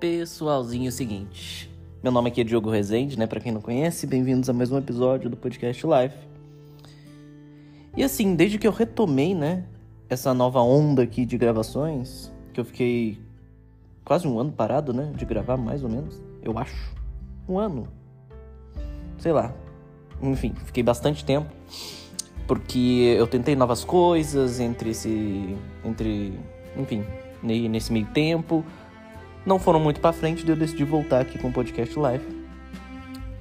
Pessoalzinho, é seguinte. Meu nome aqui é Diogo Rezende, né? Pra quem não conhece, bem-vindos a mais um episódio do podcast Life. E assim, desde que eu retomei, né? Essa nova onda aqui de gravações, que eu fiquei quase um ano parado, né? De gravar, mais ou menos. Eu acho. Um ano. Sei lá. Enfim, fiquei bastante tempo. Porque eu tentei novas coisas entre esse. Entre. Enfim, nesse meio tempo não foram muito para frente, e eu decidi voltar aqui com o podcast live.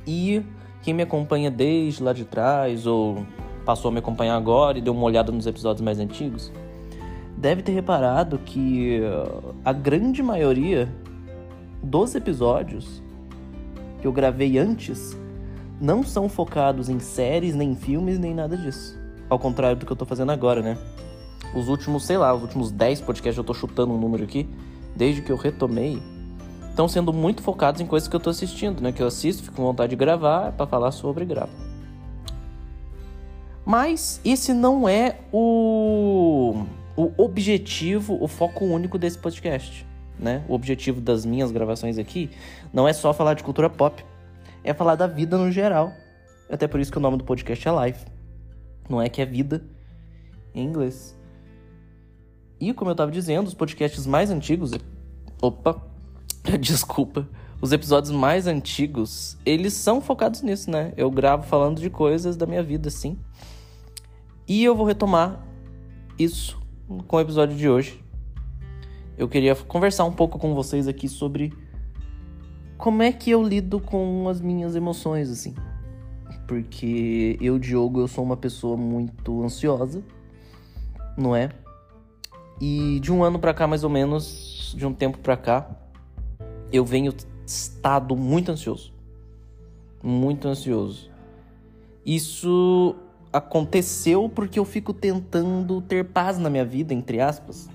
E quem me acompanha desde lá de trás ou passou a me acompanhar agora e deu uma olhada nos episódios mais antigos, deve ter reparado que uh, a grande maioria dos episódios que eu gravei antes não são focados em séries, nem filmes, nem nada disso. Ao contrário do que eu tô fazendo agora, né? Os últimos, sei lá, os últimos 10 podcasts, eu tô chutando um número aqui, desde que eu retomei, estão sendo muito focados em coisas que eu tô assistindo, né? Que eu assisto, fico com vontade de gravar, para falar sobre gravo. Mas esse não é o, o objetivo, o foco único desse podcast, né? O objetivo das minhas gravações aqui não é só falar de cultura pop, é falar da vida no geral. Até por isso que o nome do podcast é Life. Não é que é vida em inglês. E como eu tava dizendo, os podcasts mais antigos. Opa! Desculpa. Os episódios mais antigos, eles são focados nisso, né? Eu gravo falando de coisas da minha vida, sim. E eu vou retomar isso com o episódio de hoje. Eu queria conversar um pouco com vocês aqui sobre como é que eu lido com as minhas emoções, assim. Porque eu, Diogo, eu sou uma pessoa muito ansiosa, não é? E de um ano para cá, mais ou menos, de um tempo para cá, eu venho estado muito ansioso. Muito ansioso. Isso aconteceu porque eu fico tentando ter paz na minha vida, entre aspas.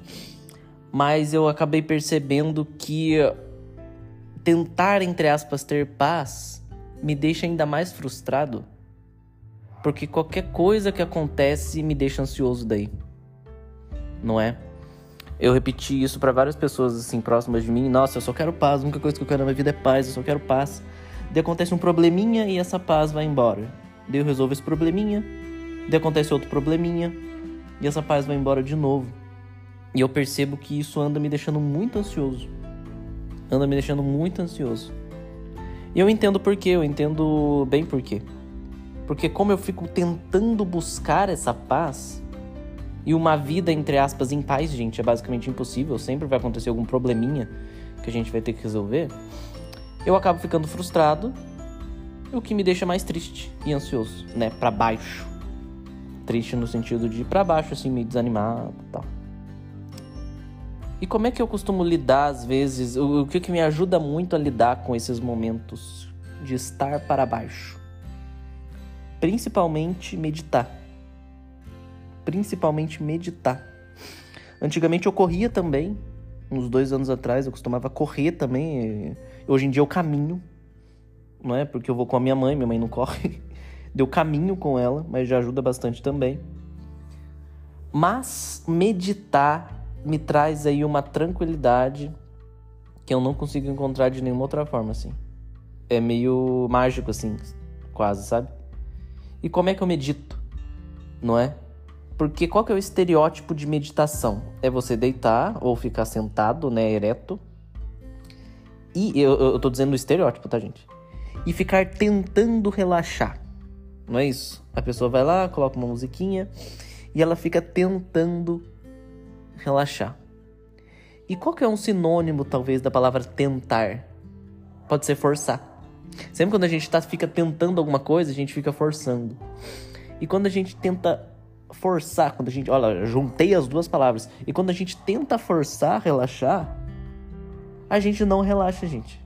Mas eu acabei percebendo que tentar, entre aspas, ter paz me deixa ainda mais frustrado. Porque qualquer coisa que acontece me deixa ansioso daí. Não é? Eu repeti isso para várias pessoas assim próximas de mim. Nossa, eu só quero paz. A única coisa que eu quero na minha vida é paz. Eu só quero paz. Daí acontece um probleminha e essa paz vai embora. Daí eu resolvo esse probleminha. Daí acontece outro probleminha e essa paz vai embora de novo. E eu percebo que isso anda me deixando muito ansioso. Anda me deixando muito ansioso. E eu entendo por quê, eu entendo bem por quê. Porque como eu fico tentando buscar essa paz, e uma vida, entre aspas, em paz, gente, é basicamente impossível. Sempre vai acontecer algum probleminha que a gente vai ter que resolver. Eu acabo ficando frustrado, o que me deixa mais triste e ansioso, né? Para baixo. Triste no sentido de para baixo, assim, meio desanimado e tal. E como é que eu costumo lidar, às vezes? O, o que, que me ajuda muito a lidar com esses momentos de estar para baixo? Principalmente meditar principalmente meditar. Antigamente eu corria também, uns dois anos atrás eu costumava correr também. Hoje em dia eu caminho, não é? Porque eu vou com a minha mãe, minha mãe não corre. Deu caminho com ela, mas já ajuda bastante também. Mas meditar me traz aí uma tranquilidade que eu não consigo encontrar de nenhuma outra forma, assim. É meio mágico, assim, quase, sabe? E como é que eu medito? Não é? Porque qual que é o estereótipo de meditação? É você deitar ou ficar sentado, né, ereto. E eu, eu tô dizendo o estereótipo, tá, gente? E ficar tentando relaxar. Não é isso? A pessoa vai lá, coloca uma musiquinha e ela fica tentando relaxar. E qual que é um sinônimo, talvez, da palavra tentar? Pode ser forçar. Sempre quando a gente tá, fica tentando alguma coisa, a gente fica forçando. E quando a gente tenta forçar, quando a gente. Olha, juntei as duas palavras. E quando a gente tenta forçar, relaxar, a gente não relaxa, gente.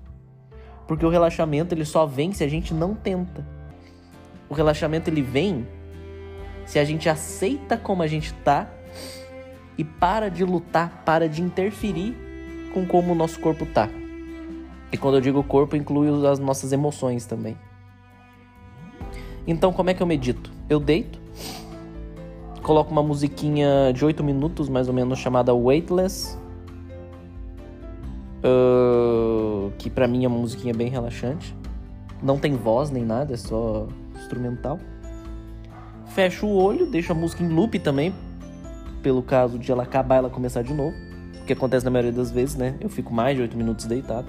Porque o relaxamento ele só vem se a gente não tenta. O relaxamento ele vem se a gente aceita como a gente tá e para de lutar, para de interferir com como o nosso corpo tá. E quando eu digo corpo, inclui as nossas emoções também. Então, como é que eu medito? Eu deito, coloco uma musiquinha de 8 minutos, mais ou menos, chamada Weightless. Uh, que para mim é uma musiquinha bem relaxante. Não tem voz nem nada, é só instrumental. Fecho o olho, deixo a música em loop também, pelo caso de ela acabar ela começar de novo. O que acontece na maioria das vezes, né? Eu fico mais de 8 minutos deitado.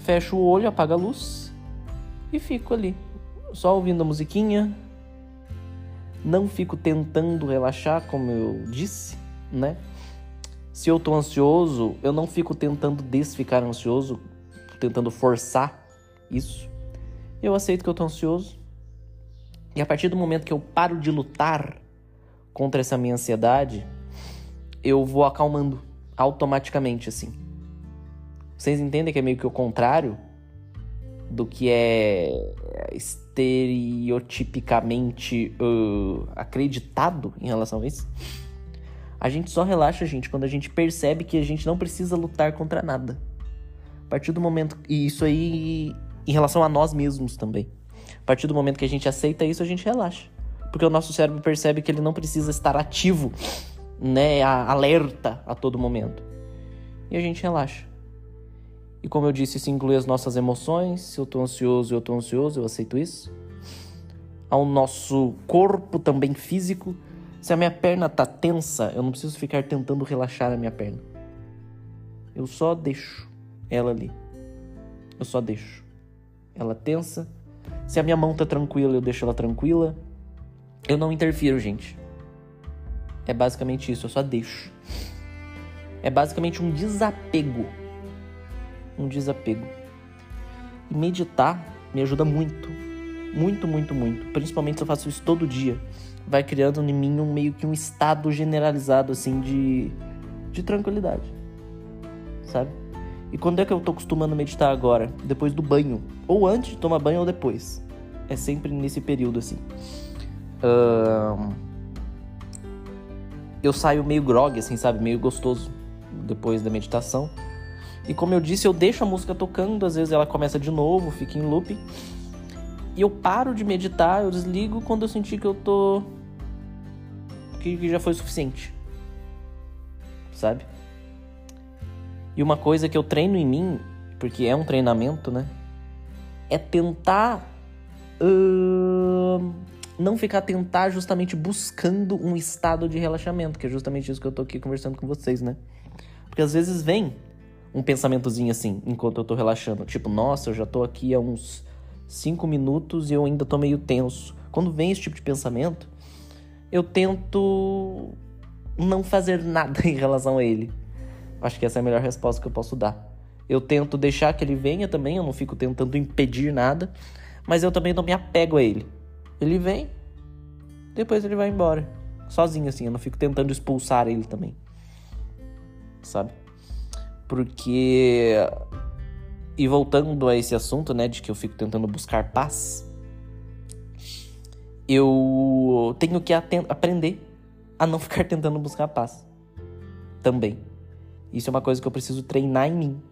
Fecho o olho, apago a luz e fico ali, só ouvindo a musiquinha. Não fico tentando relaxar, como eu disse, né? Se eu tô ansioso, eu não fico tentando desficar ansioso, tentando forçar isso. Eu aceito que eu tô ansioso. E a partir do momento que eu paro de lutar contra essa minha ansiedade, eu vou acalmando automaticamente assim. Vocês entendem que é meio que o contrário do que é estereotipicamente uh, acreditado em relação a isso? A gente só relaxa, gente, quando a gente percebe que a gente não precisa lutar contra nada. A partir do momento. E isso aí em relação a nós mesmos também. A partir do momento que a gente aceita isso, a gente relaxa. Porque o nosso cérebro percebe que ele não precisa estar ativo, né, alerta a todo momento. E a gente relaxa. E como eu disse, isso inclui as nossas emoções. Se eu tô ansioso, eu tô ansioso, eu aceito isso. Ao nosso corpo também físico. Se a minha perna tá tensa, eu não preciso ficar tentando relaxar a minha perna. Eu só deixo ela ali. Eu só deixo. Ela tensa. Se a minha mão tá tranquila, eu deixo ela tranquila. Eu não interfiro, gente. É basicamente isso, eu só deixo. É basicamente um desapego um desapego. E meditar me ajuda muito, muito, muito, muito. Principalmente se eu faço isso todo dia. Vai criando em mim um meio que um estado generalizado assim de, de tranquilidade. Sabe? E quando é que eu tô acostumando a meditar agora? Depois do banho. Ou antes de tomar banho ou depois. É sempre nesse período assim. Eu saio meio grog, assim, sabe? Meio gostoso depois da meditação. E como eu disse, eu deixo a música tocando, às vezes ela começa de novo, fica em loop. E eu paro de meditar, eu desligo quando eu sentir que eu tô. que, já foi suficiente. Sabe? E uma coisa que eu treino em mim, porque é um treinamento, né? É tentar. Uh, não ficar tentar justamente buscando um estado de relaxamento, que é justamente isso que eu tô aqui conversando com vocês, né? Porque às vezes vem um pensamentozinho assim, enquanto eu tô relaxando. Tipo, nossa, eu já tô aqui há uns 5 minutos e eu ainda tô meio tenso. Quando vem esse tipo de pensamento, eu tento não fazer nada em relação a ele. Acho que essa é a melhor resposta que eu posso dar. Eu tento deixar que ele venha também, eu não fico tentando impedir nada, mas eu também não me apego a ele. Ele vem, depois ele vai embora. Sozinho assim, eu não fico tentando expulsar ele também. Sabe? Porque. E voltando a esse assunto, né, de que eu fico tentando buscar paz, eu tenho que aprender a não ficar tentando buscar paz. Também. Isso é uma coisa que eu preciso treinar em mim.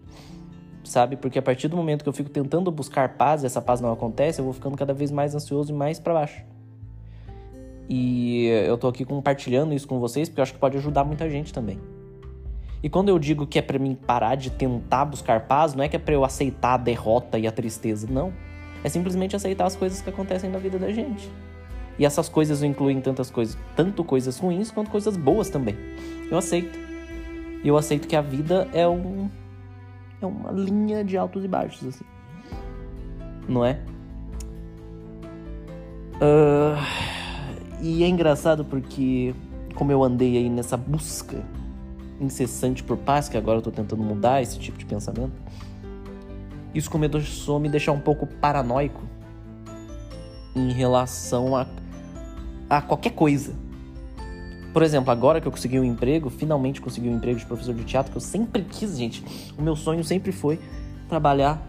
Sabe? Porque a partir do momento que eu fico tentando buscar paz e essa paz não acontece, eu vou ficando cada vez mais ansioso e mais para baixo. E eu tô aqui compartilhando isso com vocês porque eu acho que pode ajudar muita gente também. E quando eu digo que é para mim parar de tentar buscar paz, não é que é para eu aceitar a derrota e a tristeza, não. É simplesmente aceitar as coisas que acontecem na vida da gente. E essas coisas incluem tantas coisas, tanto coisas ruins quanto coisas boas também. Eu aceito. E eu aceito que a vida é um é uma linha de altos e baixos assim. Não é? Uh, e é engraçado porque como eu andei aí nessa busca incessante por paz, que agora eu tô tentando mudar esse tipo de pensamento, isso começou a me deixar um pouco paranoico em relação a, a qualquer coisa. Por exemplo, agora que eu consegui um emprego, finalmente consegui um emprego de professor de teatro, que eu sempre quis, gente. O meu sonho sempre foi trabalhar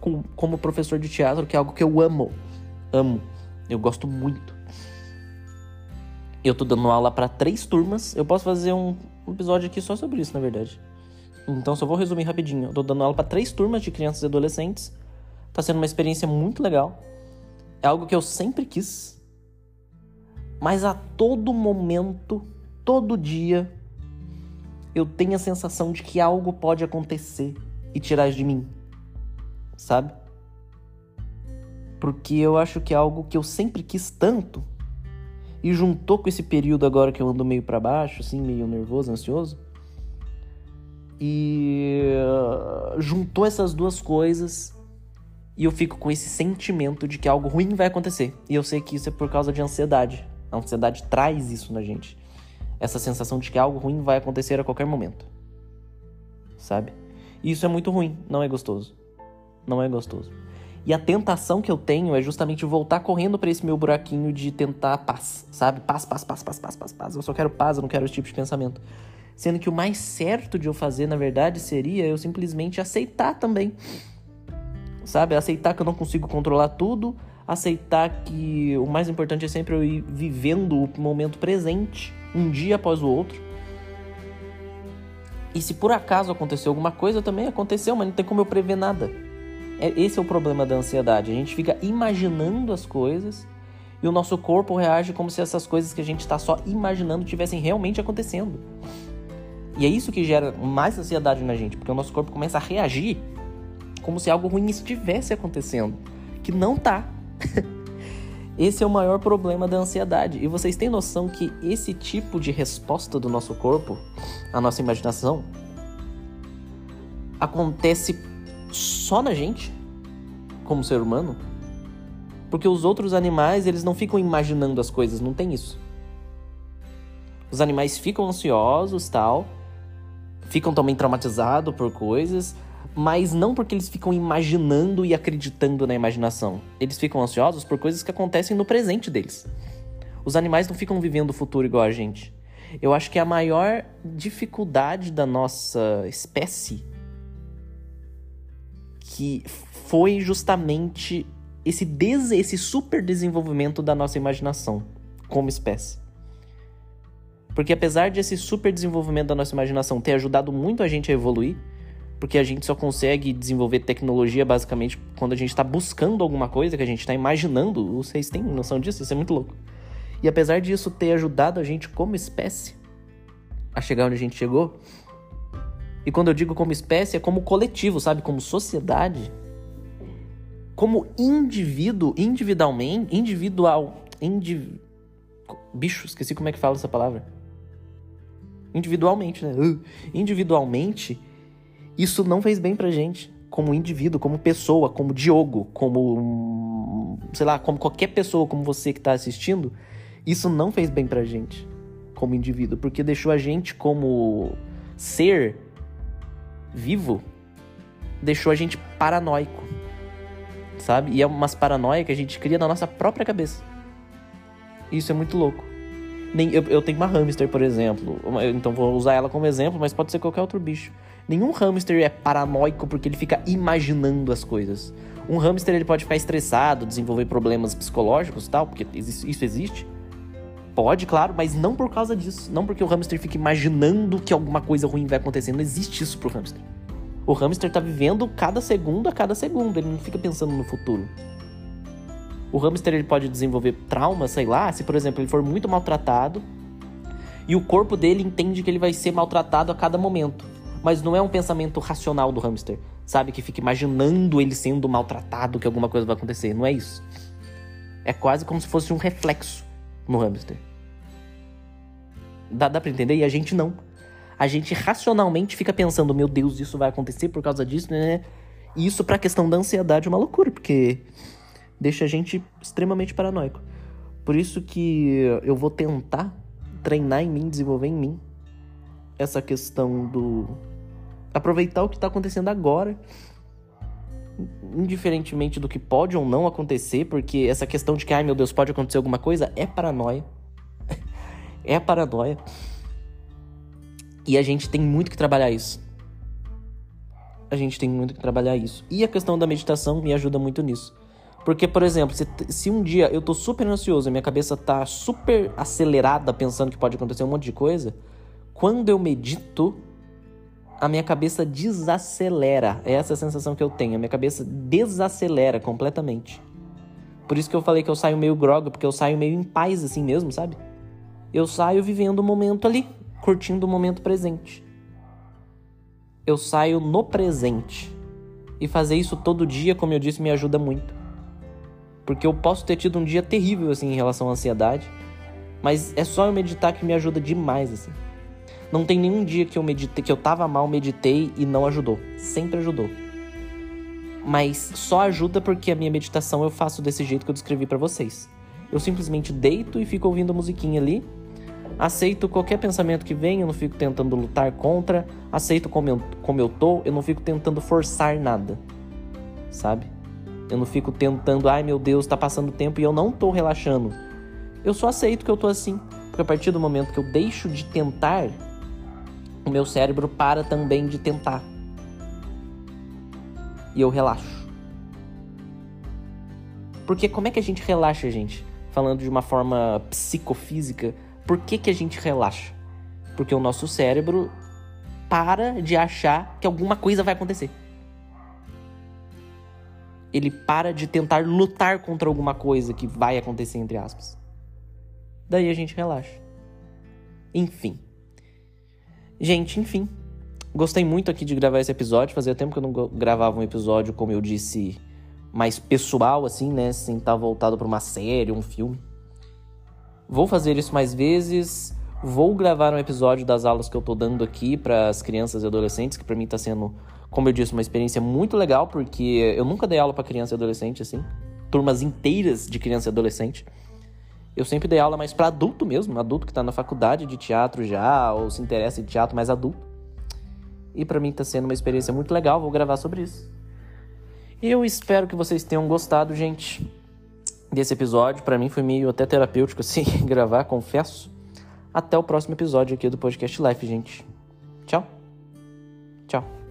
com, como professor de teatro, que é algo que eu amo. Amo. Eu gosto muito. Eu tô dando aula para três turmas. Eu posso fazer um, um episódio aqui só sobre isso, na verdade. Então só vou resumir rapidinho. Eu tô dando aula para três turmas de crianças e adolescentes. Tá sendo uma experiência muito legal. É algo que eu sempre quis. Mas a todo momento, todo dia, eu tenho a sensação de que algo pode acontecer e tirar de mim, sabe? Porque eu acho que é algo que eu sempre quis tanto e juntou com esse período agora que eu ando meio para baixo, assim, meio nervoso, ansioso. E uh, juntou essas duas coisas e eu fico com esse sentimento de que algo ruim vai acontecer. E eu sei que isso é por causa de ansiedade. A ansiedade traz isso na gente. Essa sensação de que algo ruim vai acontecer a qualquer momento. Sabe? E isso é muito ruim, não é gostoso. Não é gostoso. E a tentação que eu tenho é justamente voltar correndo para esse meu buraquinho de tentar paz, sabe? Paz, paz, paz, paz, paz, paz, paz. Eu só quero paz, eu não quero esse tipo de pensamento. Sendo que o mais certo de eu fazer, na verdade, seria eu simplesmente aceitar também sabe? Aceitar que eu não consigo controlar tudo, aceitar que o mais importante é sempre eu ir vivendo o momento presente, um dia após o outro. E se por acaso aconteceu alguma coisa, também aconteceu, mas não tem como eu prever nada. É, esse é o problema da ansiedade. A gente fica imaginando as coisas e o nosso corpo reage como se essas coisas que a gente está só imaginando tivessem realmente acontecendo. E é isso que gera mais ansiedade na gente, porque o nosso corpo começa a reagir como se algo ruim estivesse acontecendo, que não tá. esse é o maior problema da ansiedade. E vocês têm noção que esse tipo de resposta do nosso corpo, a nossa imaginação, acontece só na gente, como ser humano? Porque os outros animais, eles não ficam imaginando as coisas, não tem isso. Os animais ficam ansiosos, tal, ficam também traumatizados por coisas, mas não porque eles ficam imaginando e acreditando na imaginação. Eles ficam ansiosos por coisas que acontecem no presente deles. Os animais não ficam vivendo o futuro igual a gente. Eu acho que a maior dificuldade da nossa espécie que foi justamente esse, des esse super desenvolvimento da nossa imaginação como espécie. Porque apesar de esse super desenvolvimento da nossa imaginação ter ajudado muito a gente a evoluir, porque a gente só consegue desenvolver tecnologia basicamente quando a gente está buscando alguma coisa que a gente está imaginando. Vocês têm noção disso? Isso é muito louco. E apesar disso ter ajudado a gente como espécie a chegar onde a gente chegou, e quando eu digo como espécie, é como coletivo, sabe? Como sociedade. Como indivíduo, individualmente, individual, indiv... bicho, esqueci como é que fala essa palavra. Individualmente, né? Uh, individualmente, isso não fez bem pra gente, como indivíduo, como pessoa, como Diogo, como. sei lá, como qualquer pessoa, como você que tá assistindo. Isso não fez bem pra gente, como indivíduo, porque deixou a gente como ser vivo, deixou a gente paranoico, sabe? E é umas paranoia que a gente cria na nossa própria cabeça. Isso é muito louco. Nem, eu, eu tenho uma hamster, por exemplo, então vou usar ela como exemplo, mas pode ser qualquer outro bicho. Nenhum hamster é paranoico porque ele fica imaginando as coisas. Um hamster ele pode ficar estressado, desenvolver problemas psicológicos tal, porque isso existe. Pode, claro, mas não por causa disso. Não porque o hamster fica imaginando que alguma coisa ruim vai acontecer. Não existe isso pro hamster. O hamster tá vivendo cada segundo a cada segundo. Ele não fica pensando no futuro. O hamster ele pode desenvolver trauma, sei lá, se por exemplo ele for muito maltratado e o corpo dele entende que ele vai ser maltratado a cada momento mas não é um pensamento racional do hamster, sabe? Que fica imaginando ele sendo maltratado, que alguma coisa vai acontecer. Não é isso. É quase como se fosse um reflexo no hamster. Dá, dá pra entender? E a gente não. A gente racionalmente fica pensando, meu Deus, isso vai acontecer por causa disso, né? E isso pra questão da ansiedade é uma loucura, porque deixa a gente extremamente paranoico. Por isso que eu vou tentar treinar em mim, desenvolver em mim essa questão do aproveitar o que está acontecendo agora, indiferentemente do que pode ou não acontecer, porque essa questão de que, ai meu Deus, pode acontecer alguma coisa, é paranoia. é paranoia. E a gente tem muito que trabalhar isso. A gente tem muito que trabalhar isso. E a questão da meditação me ajuda muito nisso. Porque, por exemplo, se, se um dia eu tô super ansioso e minha cabeça tá super acelerada pensando que pode acontecer um monte de coisa, quando eu medito, a minha cabeça desacelera. É essa sensação que eu tenho. A minha cabeça desacelera completamente. Por isso que eu falei que eu saio meio groga, porque eu saio meio em paz assim mesmo, sabe? Eu saio vivendo o momento ali, curtindo o momento presente. eu saio no presente. E fazer isso todo dia, como eu disse, me ajuda muito. Porque eu posso ter tido um dia terrível assim em relação à ansiedade, mas é só eu meditar que me ajuda demais assim. Não tem nenhum dia que eu meditei, que eu tava mal, meditei e não ajudou. Sempre ajudou. Mas só ajuda porque a minha meditação eu faço desse jeito que eu descrevi para vocês. Eu simplesmente deito e fico ouvindo a musiquinha ali Aceito qualquer pensamento que vem, eu não fico tentando lutar contra. Aceito como eu, como eu tô, eu não fico tentando forçar nada. Sabe? Eu não fico tentando, ai meu Deus, tá passando tempo e eu não tô relaxando. Eu só aceito que eu tô assim. Porque a partir do momento que eu deixo de tentar, o meu cérebro para também de tentar. E eu relaxo. Porque como é que a gente relaxa, gente? Falando de uma forma psicofísica, por que, que a gente relaxa? Porque o nosso cérebro para de achar que alguma coisa vai acontecer. Ele para de tentar lutar contra alguma coisa que vai acontecer, entre aspas. Daí a gente relaxa. Enfim. Gente, enfim. Gostei muito aqui de gravar esse episódio. Fazia tempo que eu não gravava um episódio, como eu disse, mais pessoal, assim, né? Sem estar voltado para uma série, um filme. Vou fazer isso mais vezes. Vou gravar um episódio das aulas que eu tô dando aqui para as crianças e adolescentes, que para mim tá sendo, como eu disse, uma experiência muito legal, porque eu nunca dei aula para criança e adolescente assim, turmas inteiras de criança e adolescente. Eu sempre dei aula mais para adulto mesmo, adulto que tá na faculdade de teatro já ou se interessa em teatro mais adulto. E para mim tá sendo uma experiência muito legal, vou gravar sobre isso. Eu espero que vocês tenham gostado, gente desse episódio. Para mim foi meio até terapêutico assim gravar, confesso. Até o próximo episódio aqui do podcast Life, gente. Tchau. Tchau.